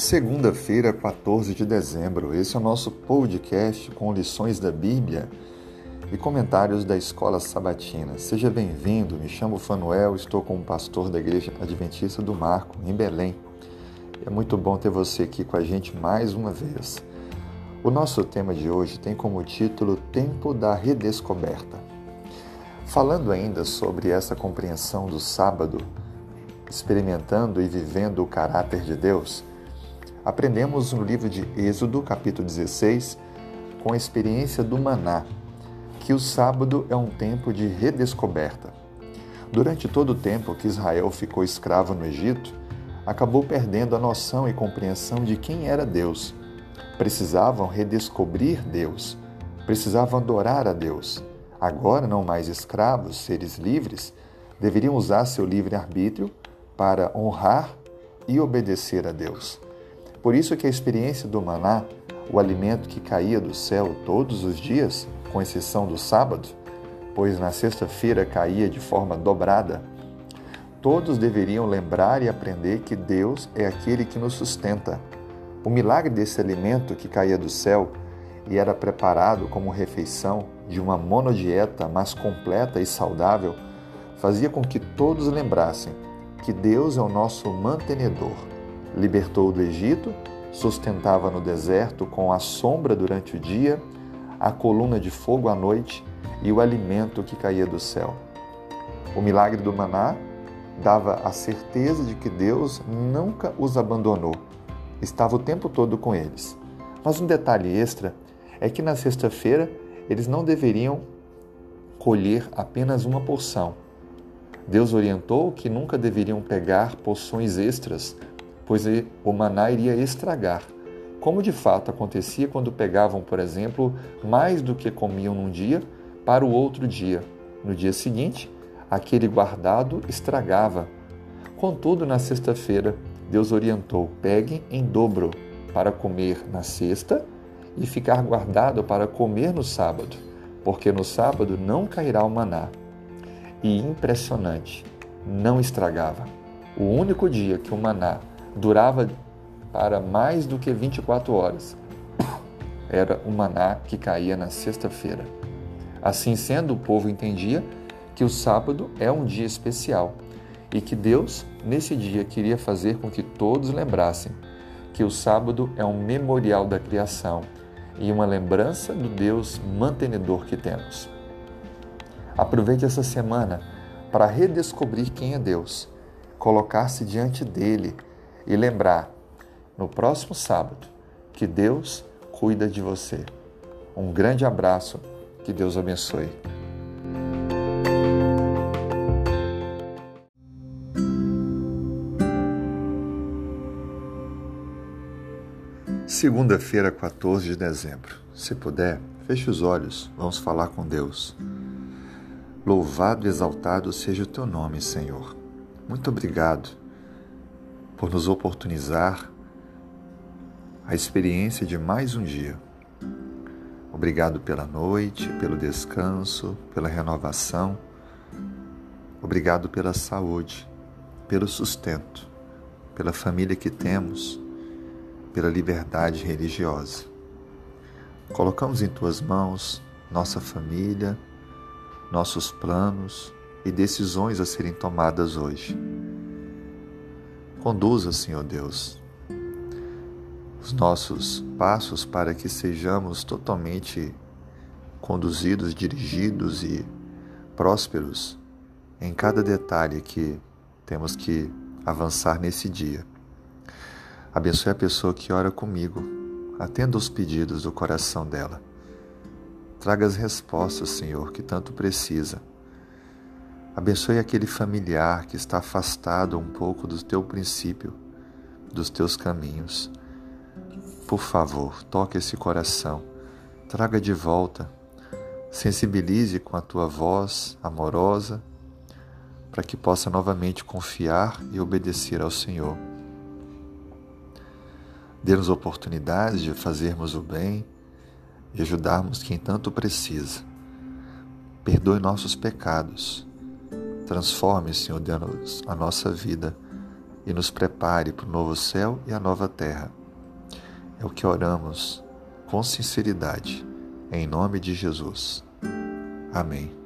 Segunda-feira, 14 de dezembro. Esse é o nosso podcast com lições da Bíblia e comentários da Escola Sabatina. Seja bem-vindo. Me chamo Fanuel, estou como pastor da Igreja Adventista do Marco, em Belém. É muito bom ter você aqui com a gente mais uma vez. O nosso tema de hoje tem como título Tempo da Redescoberta. Falando ainda sobre essa compreensão do sábado, experimentando e vivendo o caráter de Deus, Aprendemos no livro de Êxodo, capítulo 16, com a experiência do maná, que o sábado é um tempo de redescoberta. Durante todo o tempo que Israel ficou escravo no Egito, acabou perdendo a noção e compreensão de quem era Deus. Precisavam redescobrir Deus, precisavam adorar a Deus. Agora, não mais escravos, seres livres, deveriam usar seu livre-arbítrio para honrar e obedecer a Deus. Por isso que a experiência do maná, o alimento que caía do céu todos os dias, com exceção do sábado, pois na sexta-feira caía de forma dobrada, todos deveriam lembrar e aprender que Deus é aquele que nos sustenta. O milagre desse alimento que caía do céu e era preparado como refeição de uma monodieta mais completa e saudável fazia com que todos lembrassem que Deus é o nosso mantenedor Libertou do Egito, sustentava no deserto com a sombra durante o dia, a coluna de fogo à noite e o alimento que caía do céu. O milagre do maná dava a certeza de que Deus nunca os abandonou, estava o tempo todo com eles. Mas um detalhe extra é que na sexta-feira eles não deveriam colher apenas uma porção. Deus orientou que nunca deveriam pegar porções extras pois o maná iria estragar, como de fato acontecia quando pegavam, por exemplo, mais do que comiam num dia para o outro dia. No dia seguinte, aquele guardado estragava. Contudo, na sexta-feira, Deus orientou: peguem em dobro para comer na sexta e ficar guardado para comer no sábado, porque no sábado não cairá o maná. E impressionante, não estragava. O único dia que o maná durava para mais do que 24 horas. Era o maná que caía na sexta-feira. Assim sendo, o povo entendia que o sábado é um dia especial e que Deus, nesse dia, queria fazer com que todos lembrassem que o sábado é um memorial da criação e uma lembrança do Deus mantenedor que temos. Aproveite essa semana para redescobrir quem é Deus, colocar-se diante dele e lembrar no próximo sábado que Deus cuida de você. Um grande abraço, que Deus abençoe. Segunda-feira, 14 de dezembro. Se puder, feche os olhos, vamos falar com Deus. Louvado e exaltado seja o teu nome, Senhor. Muito obrigado por nos oportunizar a experiência de mais um dia. Obrigado pela noite, pelo descanso, pela renovação. Obrigado pela saúde, pelo sustento, pela família que temos, pela liberdade religiosa. Colocamos em tuas mãos nossa família, nossos planos e decisões a serem tomadas hoje. Conduza, Senhor Deus, os nossos passos para que sejamos totalmente conduzidos, dirigidos e prósperos em cada detalhe que temos que avançar nesse dia. Abençoe a pessoa que ora comigo, atenda os pedidos do coração dela. Traga as respostas, Senhor, que tanto precisa Abençoe aquele familiar que está afastado um pouco do teu princípio, dos teus caminhos. Por favor, toque esse coração, traga de volta, sensibilize com a tua voz amorosa, para que possa novamente confiar e obedecer ao Senhor. Dê-nos oportunidades de fazermos o bem e ajudarmos quem tanto precisa. Perdoe nossos pecados Transforme, Senhor Deus, a nossa vida e nos prepare para o novo céu e a nova terra. É o que oramos com sinceridade, em nome de Jesus. Amém.